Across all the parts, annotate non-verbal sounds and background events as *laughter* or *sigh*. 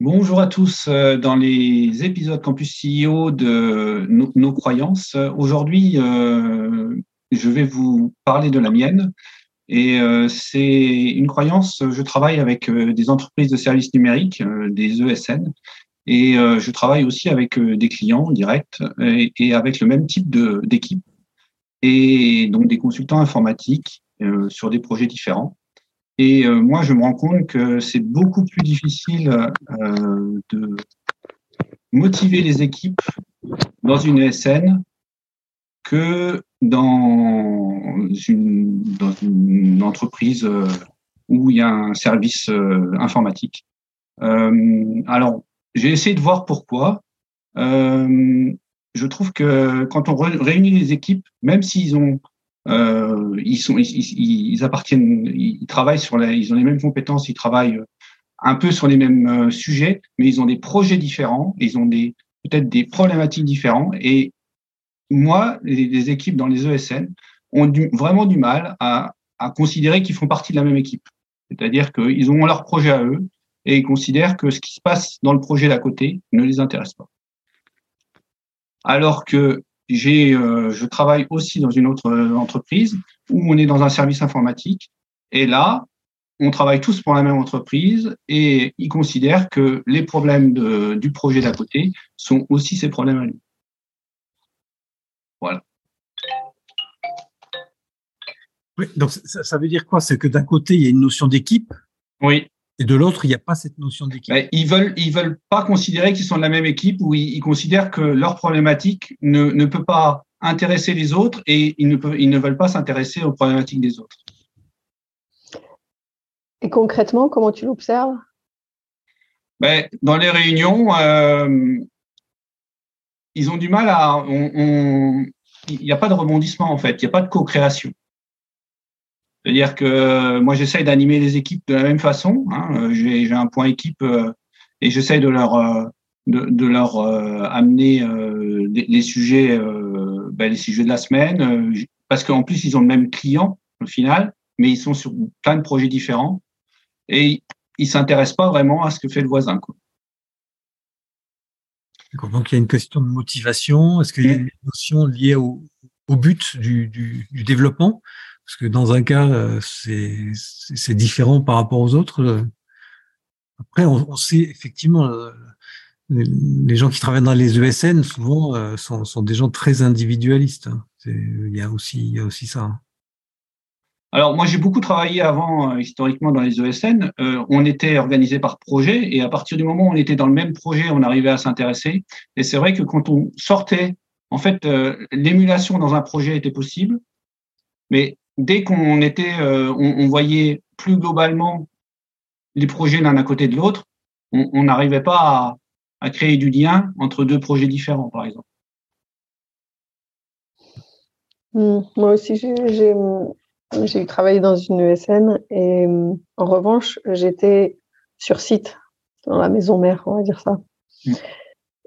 Bonjour à tous euh, dans les épisodes Campus CEO de nos, croyances. Aujourd'hui, euh, je vais vous parler de la mienne. Et euh, c'est une croyance, je travaille avec des entreprises de services numériques, des ESN, et je travaille aussi avec des clients directs et, avec le même type d'équipe, et donc des consultants informatiques sur des projets différents. Et euh, moi, je me rends compte que c'est beaucoup plus difficile euh, de motiver les équipes dans une ESN que dans une, dans une entreprise euh, où il y a un service informatique. alors, j'ai essayé de voir pourquoi. je trouve que quand on réunit les équipes, même s'ils ont euh, ils appartiennent, ils travaillent sur ils ont les mêmes compétences, ils travaillent un peu sur les mêmes euh, sujets, mais ils ont des projets différents, ils ont peut-être des problématiques différentes. Et moi, les, équipes dans les ESN ont vraiment du mal à considérer qu'ils font partie de la même équipe. C'est-à-dire qu'ils ont leur projet à eux et ils considèrent que ce qui se passe dans le projet d'à côté ne les intéresse pas. Alors que j'ai, euh, je travaille aussi dans une autre euh, entreprise où on est dans un service informatique. Et là, on travaille tous pour la même entreprise et ils considèrent que les problèmes de, du projet d'à côté sont aussi ses problèmes à lui. Voilà. Oui, donc ça, ça veut dire quoi? C'est que d'un côté, il y a une notion d'équipe? Oui. Et de l'autre, il n'y a pas cette notion d'équipe. Ils veulent, ils veulent pas considérer qu'ils sont de la même équipe ou ils, considèrent que leur problématique ne, ne peut pas intéresser les autres et ils ne, peuvent, ils ne veulent pas s'intéresser aux problématiques des autres. Et concrètement, comment tu l'observes? Ben, Dans les réunions, euh, ils ont du mal à. il n'y a pas de rebondissement en fait, il n'y a pas de co-création. C'est-à-dire que euh, moi, j'essaye d'animer les équipes de la même façon. Hein. Euh, j'ai un point équipe euh, et j'essaye de leur de, leur amener les, sujets ben, les sujets de la semaine parce qu'en plus ils ont le même client au final, mais ils sont sur plein de projets différents et ils s'intéressent pas vraiment à ce que fait le voisin. Quoi. Donc il y a une question de motivation. Est-ce qu'il y a une notion liée au, au but du, du, du développement? Parce que dans un cas, euh, c'est différent par rapport aux autres. Après, on, sait effectivement, euh, les gens qui travaillent dans les ESN, souvent, euh, sont, des gens très individualistes. Hein. Il y, a aussi, il y a aussi ça. Hein. Alors moi j'ai beaucoup travaillé avant historiquement dans les ESN. on était organisé par projet et à partir du moment où on était dans le même projet, on arrivait à s'intéresser. Et c'est vrai que quand on sortait, en fait, l'émulation dans un projet était possible, mais dès qu'on était, euh, on, voyait plus globalement les projets l'un à côté de l'autre, on n'arrivait pas à, créer du lien entre deux projets différents, par exemple. Hmm, moi aussi, j'ai travaillé dans une ESN et en revanche, j'étais sur site, dans la maison mère, on va dire ça. Hmm.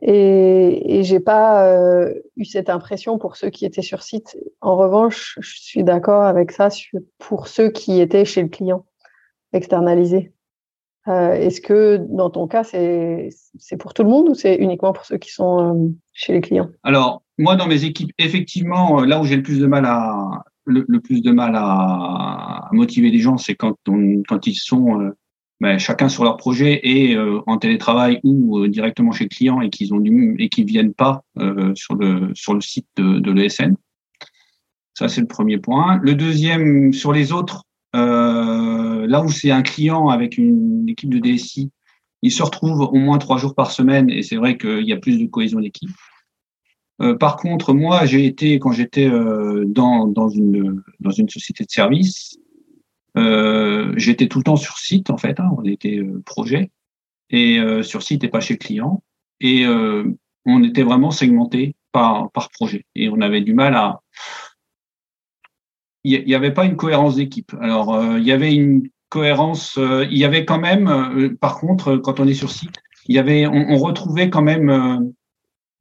Et, et j'ai pas euh, eu cette impression pour ceux qui étaient sur site. En revanche, je suis d'accord avec ça pour ceux qui étaient chez le client, externalisés. Euh, Est-ce que dans ton cas, c'est pour tout le monde ou c'est uniquement pour ceux qui sont euh, chez les clients? Alors, moi, dans mes équipes, effectivement, euh, là où j'ai le plus de mal à le, plus de mal à, motiver les gens, c'est quand, quand ils sont euh, ben, chacun sur leur projet et euh, en télétravail ou euh, directement chez le client et qu'ils ont du et qu'ils viennent pas euh, sur le sur le site de, de l'ESN. Ça c'est le premier point. Le deuxième sur les autres, là où c'est un client avec une équipe de DSI, ils se retrouvent au moins trois jours par semaine et c'est vrai qu'il y a plus de cohésion d'équipe. par contre, moi, j'ai été quand j'étais dans dans une dans une société de service, euh, j'étais tout le temps sur site en fait, hein, on était euh, projet et euh, sur site et pas chez client. et on était vraiment segmenté par, par projet. Et on avait du mal à. Il n'y avait pas une cohérence d'équipe. Alors, il y avait une cohérence. il y avait quand même, par contre, quand on est sur site, il y avait, on, retrouvait quand même.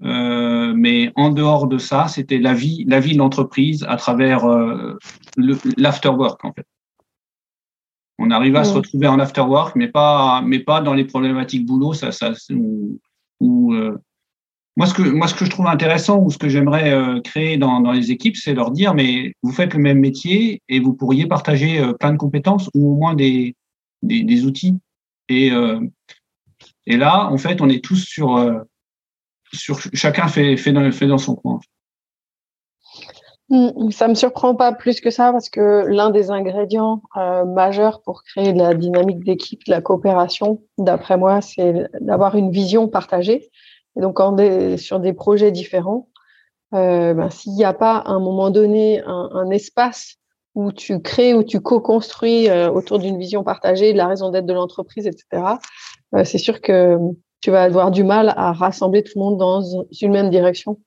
mais en dehors de ça, c'était la vie, la vie de l'entreprise à travers l'afterwork en fait. On arrivait à se retrouver en afterwork, mais pas, mais pas dans les problématiques boulot. Ça, ça, ou, euh, moi, ce que moi, ce que je trouve intéressant ou ce que j'aimerais euh, créer dans, dans les équipes, c'est leur dire, mais vous faites le même métier et vous pourriez partager euh, plein de compétences ou au moins des, des, des outils. Et, et là, en fait, on est tous sur, sur chacun fait, fait, dans, fait dans son coin. Ça me surprend pas plus que ça parce que l'un des ingrédients euh, majeurs pour créer de la dynamique d'équipe, de la coopération, d'après moi, c'est d'avoir une vision partagée. Et donc, on est sur des projets différents, euh, ben, s'il n'y a pas à un moment donné un, un, espace où tu crées, où tu co-construis euh, autour d'une vision partagée, de la raison d'être de l'entreprise, etc., euh, c'est sûr que tu vas avoir du mal à rassembler tout le monde dans une même direction.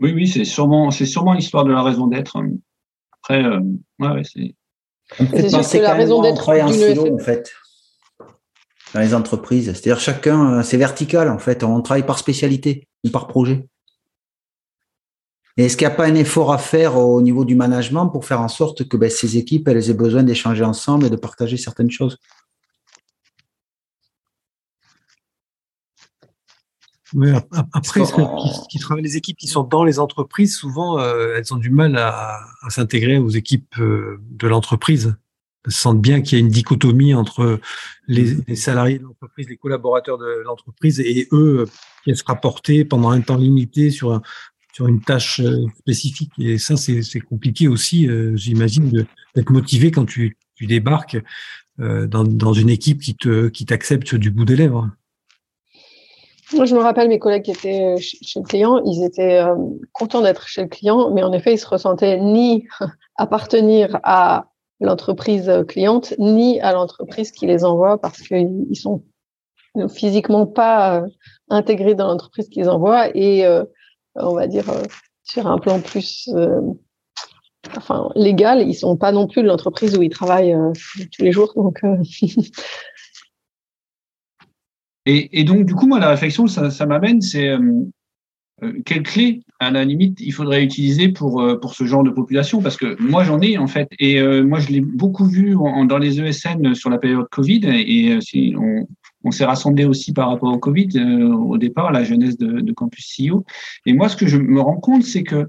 Oui, oui, c'est sûrement, c'est sûrement l'histoire de la raison d'être. Après, euh, ouais, c'est. C'est la raison d'être en silo, en fait, dans les entreprises. C'est-à-dire chacun, euh, c'est vertical, en fait. On travaille par spécialité ou par projet. Et est-ce qu'il n'y a pas un effort à faire au niveau du management pour faire en sorte que ben, ces équipes elles aient besoin d'échanger ensemble et de partager certaines choses? Après, qui, travaillent les équipes qui sont dans les entreprises, souvent, euh, elles ont du mal à, s'intégrer aux équipes euh, de l'entreprise. Elles sentent bien qu'il y a une dichotomie entre les, les salariés de l'entreprise, les collaborateurs de l'entreprise et eux qui doivent se rapporter pendant un temps limité sur, sur une tâche euh, spécifique. Et ça, c'est compliqué aussi, j'imagine, d'être motivé quand tu, tu débarques dans, dans une équipe qui qui t'accepte du bout des lèvres. Moi, je me rappelle mes collègues qui étaient chez le client, ils étaient euh, contents d'être chez le client, mais en effet, ils se ressentaient ni *laughs* appartenir à l'entreprise cliente, ni à l'entreprise qui les envoie parce qu'ils sont physiquement pas euh, intégrés dans l'entreprise qu'ils envoient et euh, on va dire sur un plan plus enfin légal, ils sont pas non plus de l'entreprise où ils travaillent tous les jours. Donc *laughs* Et, et, donc, du coup, moi, la réflexion, ça, ça m'amène, c'est euh, euh, quelle clé, à la limite, il faudrait utiliser pour, euh, pour ce genre de population? Parce que moi, j'en ai, en fait. Et moi, je l'ai beaucoup vu en, dans les ESN sur la période Covid. Et, si on, on s'est rassemblé aussi par rapport au Covid au départ, la jeunesse de, de Campus CEO. Et moi, ce que je me rends compte, c'est que,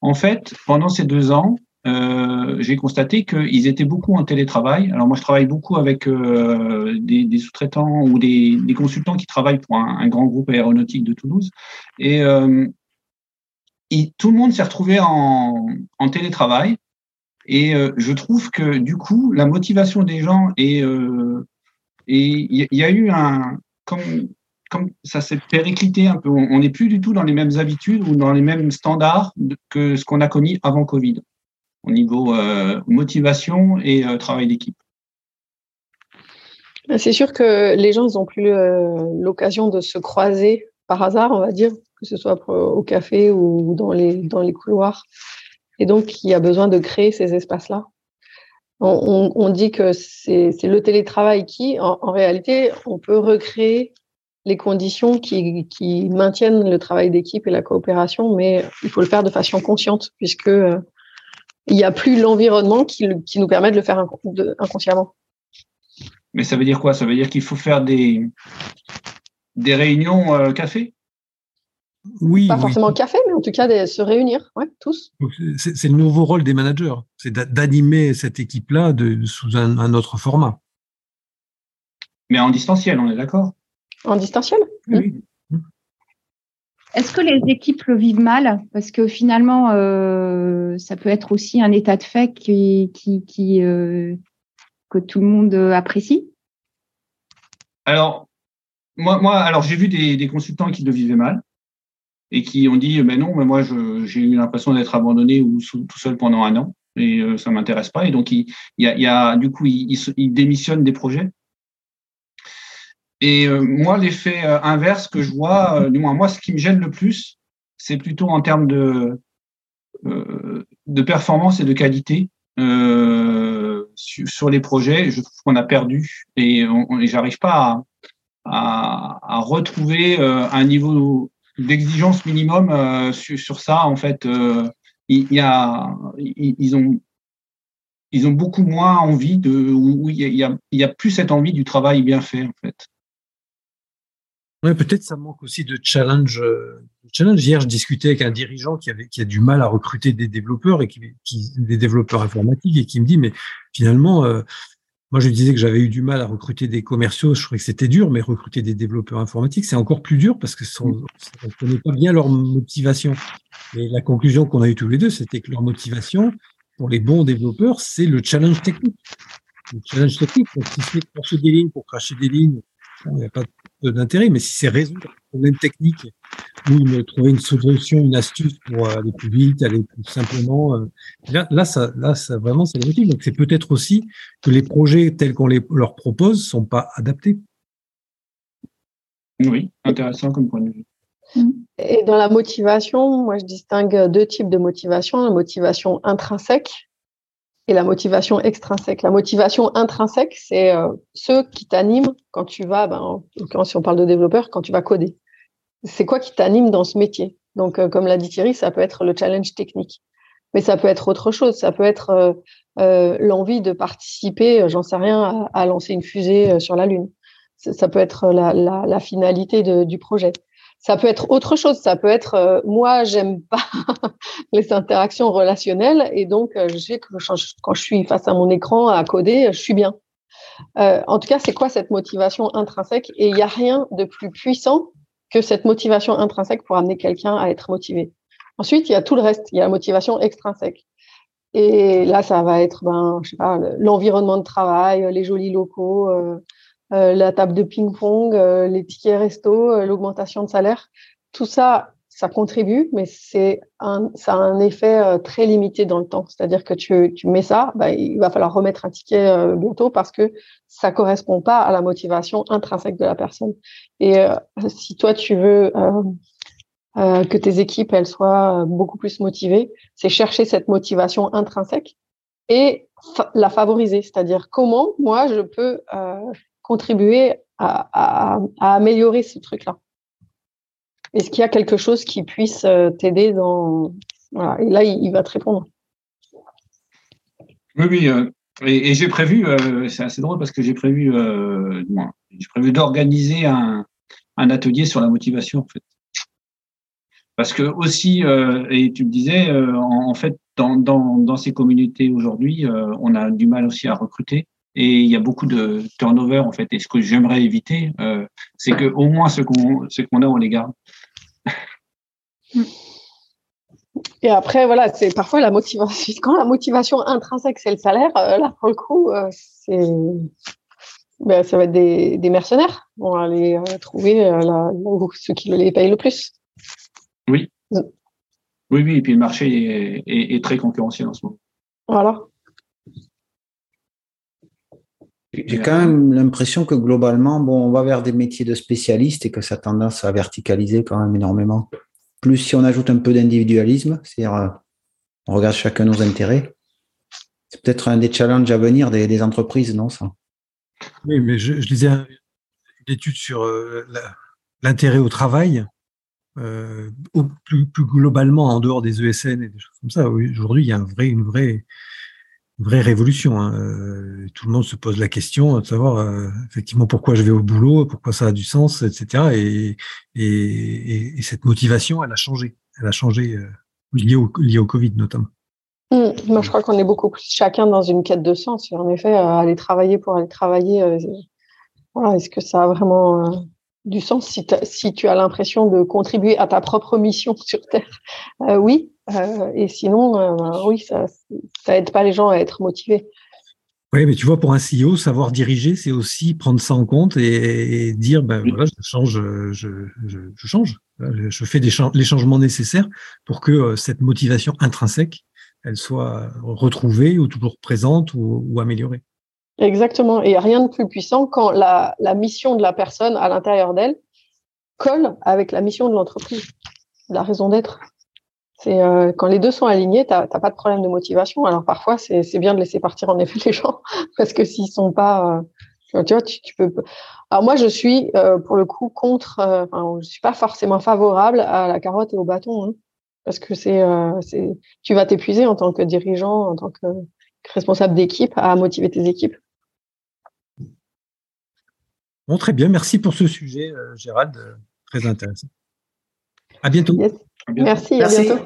en fait, pendant ces deux ans, euh, j'ai constaté qu'ils étaient beaucoup en télétravail. Alors moi, je travaille beaucoup avec euh, des, des sous-traitants ou des, des, consultants qui travaillent pour un, un, grand groupe aéronautique de Toulouse. Et, euh, tout le monde s'est retrouvé en, en, télétravail. Et euh, je trouve que du coup, la motivation des gens est... Euh, et il y, a eu un... Comme, comme ça s'est périclité un peu, on n'est plus du tout dans les mêmes habitudes ou dans les mêmes standards que ce qu'on a connu avant Covid au niveau euh, motivation et euh, travail d'équipe. C'est sûr que les gens n'ont plus euh, l'occasion de se croiser par hasard, on va dire, que ce soit au café ou dans les, dans les couloirs. Et donc, il y a besoin de créer ces espaces-là. On, dit que c'est le télétravail qui, en, en, réalité, on peut recréer les conditions qui, qui maintiennent le travail d'équipe et la coopération, mais il faut le faire de façon consciente, puisque il n'y a plus l'environnement qui, qui, nous permet de le faire inconsciemment. Mais ça veut dire quoi? Ça veut dire qu'il faut faire des, des réunions euh, café? Oui. Pas forcément café, mais en tout cas de se réunir, ouais, tous. C'est le nouveau rôle des managers, c'est d'animer cette équipe-là sous un, un, autre format. Mais en distanciel, on est d'accord? En distanciel? Oui. Est-ce que les équipes le vivent mal? Parce que finalement, euh, ça peut être aussi un état de fait qui, euh, que tout le monde apprécie. Alors, moi, j'ai vu des, consultants qui le vivaient mal et qui ont dit, mais non, mais moi, j'ai eu l'impression d'être abandonné ou tout seul pendant un an et euh, ça m'intéresse pas. Et donc, il, y, a, du coup, ils il, il démissionnent des projets? Et moi, l'effet inverse que je vois, du moins moi, ce qui me gêne le plus, c'est plutôt en termes de, de performance et de qualité. sur, les projets, je trouve qu'on a perdu et, et j'arrive pas à, à, retrouver un niveau d'exigence minimum sur, sur, ça. En fait, il, y a, ils ont ils ont beaucoup moins envie de, où il y a, il y a plus cette envie du travail bien fait en fait. Ouais, peut-être ça manque aussi de challenge. Euh, challenge. Hier, je discutais avec un dirigeant qui avait qui a du mal à recruter des développeurs et qui, qui des développeurs informatiques et qui me dit mais finalement euh, moi je disais que j'avais eu du mal à recruter des commerciaux, je trouvais que c'était dur, mais recruter des développeurs informatiques c'est encore plus dur parce que on ne connaît pas bien leur motivation. Et la conclusion qu'on a eue tous les deux, c'était que leur motivation, pour les bons développeurs, c'est le challenge technique. Le challenge technique, donc si c'est cracher des lignes pour cracher des lignes, il n'y a pas d'intérêt, mais si c'est résoudre un problème technique ou trouver une solution, une astuce pour aller plus vite, aller plus simplement, euh, là, là, ça, là, ça vraiment, c'est motive. Donc, c'est peut-être aussi que les projets tels qu'on les, leur propose sont pas adaptés. Oui, intéressant comme point de vue. Et dans la motivation, moi je distingue deux types de motivation, la motivation intrinsèque et la motivation extrinsèque. La motivation intrinsèque, c'est euh, ceux qui t'animent quand tu vas, ben, si on parle de développeur, quand tu vas coder. C'est quoi qui t'anime dans ce métier? Donc, euh, comme l'a dit Thierry, ça peut être le challenge technique, mais ça peut être autre chose. Ça peut être euh, l'envie de participer, j'en sais rien, à, lancer une fusée sur la Lune. Ça, peut être la, la, la finalité de, du projet ça peut être autre chose. Ça peut être euh, moi, j'aime pas *laughs* les interactions relationnelles et donc euh, je sais que quand je suis face à mon écran à coder, je suis bien. Euh, en tout cas, c'est quoi cette motivation intrinsèque? Et il n'y a rien de plus puissant que cette motivation intrinsèque pour amener quelqu'un à être motivé. Ensuite, il y a tout le reste. Il y a la motivation extrinsèque. Et là, ça va être, ben, sais pas, l'environnement de travail, les jolis locaux, euh, la table de ping-pong, euh, les tickets resto, euh, l'augmentation de salaire. Tout ça, ça contribue, mais c'est un, ça a un effet très limité dans le temps. C'est-à-dire que tu, tu mets ça, bah, il va falloir remettre un ticket bientôt parce que ça correspond pas à la motivation intrinsèque de la personne. Et si toi tu veux que tes équipes elles soient beaucoup plus motivées, c'est chercher cette motivation intrinsèque et la favoriser. C'est-à-dire comment moi je peux contribuer à, améliorer ce truc-là Est-ce qu'il y a quelque chose qui puisse euh, t'aider dans... Et là, il, va te répondre. Oui, oui. Euh, et, j'ai prévu, euh, c'est assez drôle parce que j'ai prévu, d'organiser un, atelier sur la motivation, en fait. Parce que aussi, et tu me disais, en, fait, dans ces communautés aujourd'hui, on a du mal aussi à recruter et il y a beaucoup de turnover en fait. Et ce que j'aimerais éviter, euh, c'est que au moins ce qu'on ce qu'on a, on les garde. Et après, voilà, c'est parfois la motivation. Quand la motivation intrinsèque, c'est le salaire, euh, là, pour le coup, euh, c'est, ben, ça va être des, des mercenaires. On va aller trouver ceux qui les payent le plus. Oui. Mm. Oui, oui. Et puis le marché est, est, est très concurrentiel en ce moment. Voilà. J'ai quand même l'impression que globalement, bon, on va vers des métiers de spécialistes et que ça a tendance à verticaliser quand même énormément. Plus si on ajoute un peu d'individualisme, c'est-à-dire euh, on regarde chacun nos intérêts. C'est peut-être un des challenges à venir des, entreprises, non ça? Oui, mais je, lisais une étude sur euh, l'intérêt au travail, euh, plus, globalement en dehors des ESN et des choses comme ça. Aujourd'hui, il y a un vrai, une vraie vraie révolution. Hein. Euh, tout le monde se pose la question de savoir euh, effectivement pourquoi je vais au boulot, pourquoi ça a du sens, etc. Et, et, et cette motivation, elle a changé. Elle a changé euh, liée, au, lié au Covid notamment. Mmh. Moi, je crois qu'on est beaucoup plus chacun dans une quête de sens. En effet, aller travailler pour aller travailler, est-ce que ça a vraiment du sens? Si, tu as l'impression de contribuer à ta propre mission *laughs* sur Terre Oui, euh, et sinon, euh, oui, ça, ça aide pas les gens à être motivés. Oui, mais tu vois, pour un CEO, savoir diriger, c'est aussi prendre ça en compte et, dire, ben voilà, je change, je, je, je change, je fais des les changements nécessaires pour que euh, cette motivation intrinsèque, elle soit retrouvée ou toujours présente ou, ou améliorée. Exactement. Et rien de plus puissant quand la, mission de la personne à l'intérieur d'elle colle avec la mission de l'entreprise, la raison d'être. C'est euh, quand les deux sont alignés, tu n'as pas de problème de motivation. Alors parfois, c'est bien de laisser partir en effet *laughs* les gens parce que s'ils sont pas, euh, tu vois, tu, peux. Alors moi, je suis euh, pour le coup contre. Enfin, je suis pas forcément favorable à la carotte et au bâton, hein, parce que c'est, tu vas t'épuiser en tant que dirigeant, en tant que responsable d'équipe, à motiver tes équipes. Bon, très bien. Merci pour ce sujet, Gérald. Très intéressant. À bientôt. Merci, à bientôt.